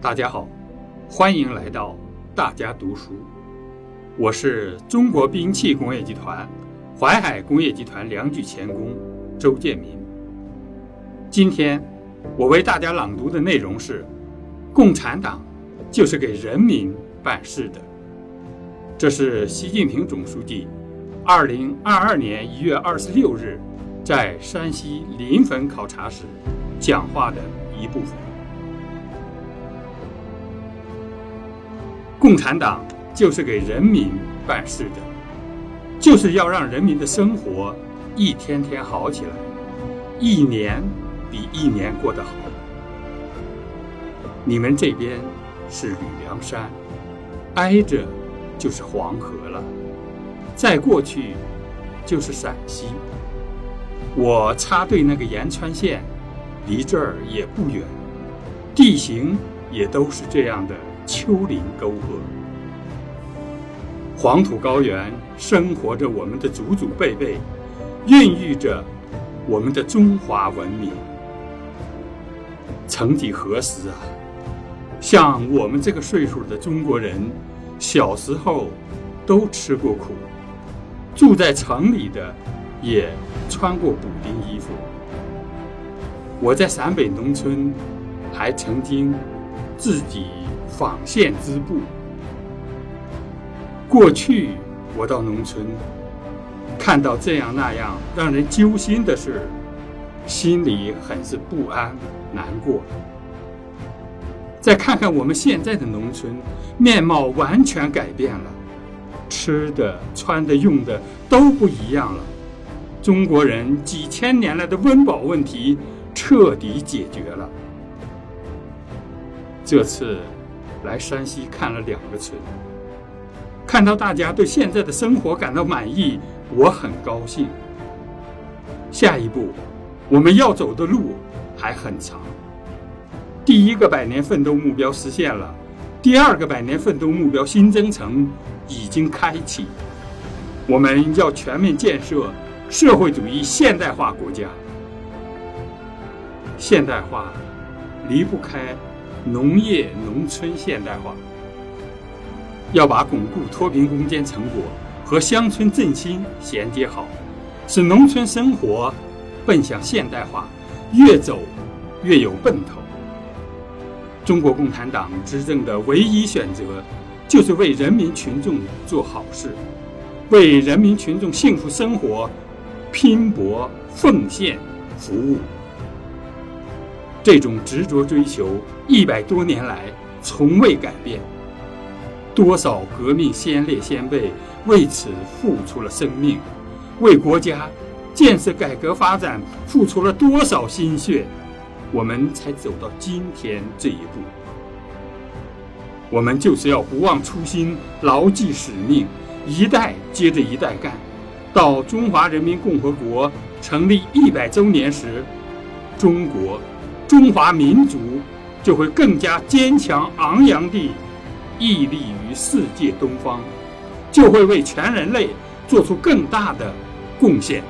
大家好，欢迎来到大家读书。我是中国兵器工业集团淮海工业集团梁具钳工周建民。今天我为大家朗读的内容是：共产党就是给人民办事的。这是习近平总书记二零二二年一月二十六日在山西临汾考察时讲话的一部分。共产党就是给人民办事的，就是要让人民的生活一天天好起来，一年比一年过得好。你们这边是吕梁山，挨着就是黄河了，再过去就是陕西。我插队那个延川县，离这儿也不远，地形也都是这样的。丘陵沟壑，黄土高原生活着我们的祖祖辈辈，孕育着我们的中华文明。曾几何时啊，像我们这个岁数的中国人，小时候都吃过苦，住在城里的也穿过补丁衣服。我在陕北农村，还曾经自己。纺线织布。过去我到农村，看到这样那样让人揪心的事，心里很是不安、难过。再看看我们现在的农村，面貌完全改变了，吃的、穿的、用的都不一样了。中国人几千年来的温饱问题彻底解决了。这次。来山西看了两个村，看到大家对现在的生活感到满意，我很高兴。下一步，我们要走的路还很长。第一个百年奋斗目标实现了，第二个百年奋斗目标新征程已经开启。我们要全面建设社会主义现代化国家。现代化离不开。农业农村现代化，要把巩固脱贫攻坚成果和乡村振兴衔接好，使农村生活奔向现代化，越走越有奔头。中国共产党执政的唯一选择，就是为人民群众做好事，为人民群众幸福生活拼搏奉献服务。这种执着追求，一百多年来从未改变。多少革命先烈先辈为此付出了生命，为国家建设改革发展付出了多少心血，我们才走到今天这一步。我们就是要不忘初心，牢记使命，一代接着一代干，到中华人民共和国成立一百周年时，中国。中华民族就会更加坚强昂扬地屹立于世界东方，就会为全人类做出更大的贡献。